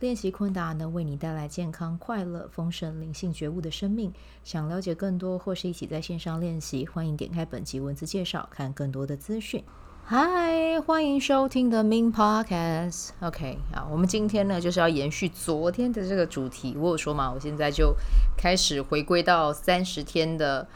练习昆达能为你带来健康、快乐、丰盛、灵性觉悟的生命。想了解更多或是一起在线上练习，欢迎点开本集文字介绍，看更多的资讯。嗨，欢迎收听 The Min Podcast。OK，好，我们今天呢就是要延续昨天的这个主题。我有说嘛，我现在就开始回归到三十天的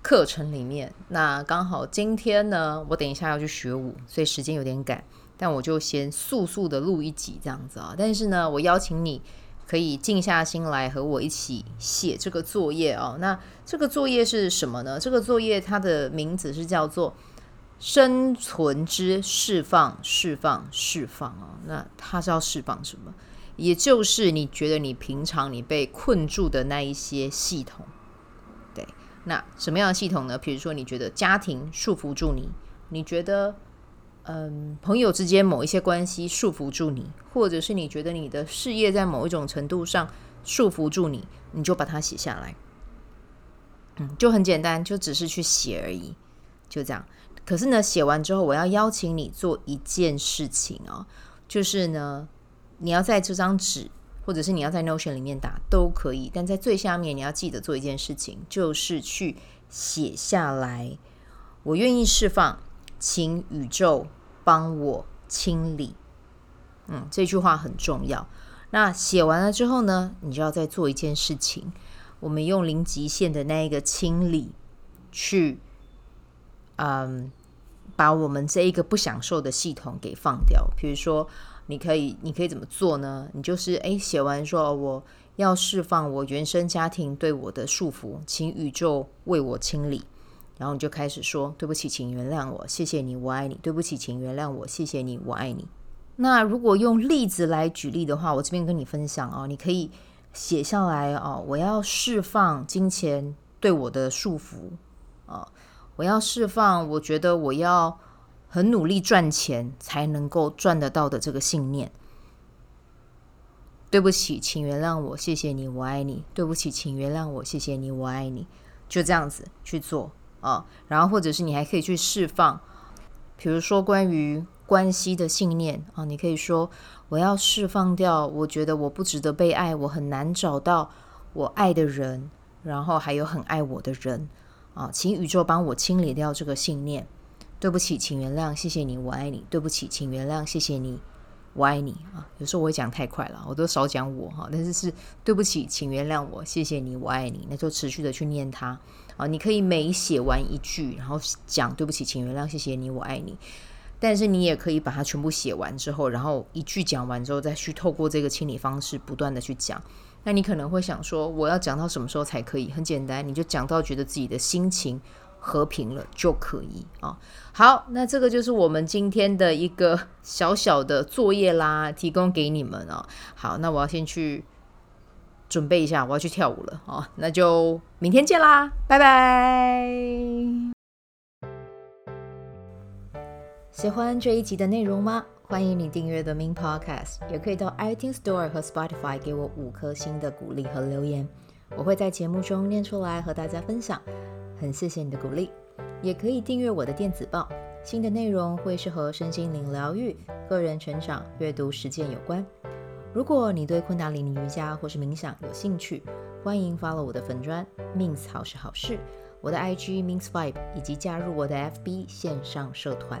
课程里面。那刚好今天呢，我等一下要去学舞，所以时间有点赶。但我就先速速的录一集这样子啊，但是呢，我邀请你可以静下心来和我一起写这个作业哦。那这个作业是什么呢？这个作业它的名字是叫做“生存之释放，释放，释放”哦。那它是要释放什么？也就是你觉得你平常你被困住的那一些系统。对，那什么样的系统呢？比如说你觉得家庭束缚住你，你觉得。嗯，朋友之间某一些关系束缚住你，或者是你觉得你的事业在某一种程度上束缚住你，你就把它写下来。嗯，就很简单，就只是去写而已，就这样。可是呢，写完之后，我要邀请你做一件事情哦，就是呢，你要在这张纸，或者是你要在 Notion 里面打都可以，但在最下面你要记得做一件事情，就是去写下来。我愿意释放，请宇宙。帮我清理，嗯，这句话很重要。那写完了之后呢，你就要再做一件事情。我们用零极限的那一个清理，去，嗯，把我们这一个不享受的系统给放掉。比如说，你可以，你可以怎么做呢？你就是，哎，写完说我要释放我原生家庭对我的束缚，请宇宙为我清理。然后你就开始说：“对不起，请原谅我，谢谢你，我爱你。对不起，请原谅我，谢谢你，我爱你。”那如果用例子来举例的话，我这边跟你分享哦，你可以写下来哦。我要释放金钱对我的束缚啊！我要释放，我觉得我要很努力赚钱才能够赚得到的这个信念。对不起，请原谅我，谢谢你，我爱你。对不起，请原谅我，谢谢你，我爱你。就这样子去做。啊，然后或者是你还可以去释放，比如说关于关系的信念啊，你可以说我要释放掉，我觉得我不值得被爱，我很难找到我爱的人，然后还有很爱我的人啊，请宇宙帮我清理掉这个信念。对不起，请原谅，谢谢你，我爱你。对不起，请原谅，谢谢你，我爱你啊。有时候我会讲太快了，我都少讲我哈，但是是对不起，请原谅我，谢谢你，我爱你，那就持续的去念它。啊，你可以每写完一句，然后讲对不起，请原谅，谢谢你，我爱你。但是你也可以把它全部写完之后，然后一句讲完之后，再去透过这个清理方式不断的去讲。那你可能会想说，我要讲到什么时候才可以？很简单，你就讲到觉得自己的心情和平了就可以啊。好，那这个就是我们今天的一个小小的作业啦，提供给你们啊。好，那我要先去。准备一下，我要去跳舞了啊，那就明天见啦，拜拜！喜欢这一集的内容吗？欢迎你订阅 The Min Podcast，也可以到 iTunes Store 和 Spotify 给我五颗星的鼓励和留言，我会在节目中念出来和大家分享。很谢谢你的鼓励，也可以订阅我的电子报，新的内容会是和身心灵疗愈、个人成长、阅读实践有关。如果你对昆达里尼瑜伽或是冥想有兴趣，欢迎 follow 我的粉砖，means 好是好事，我的 IG means Vibe，以及加入我的 FB 线上社团。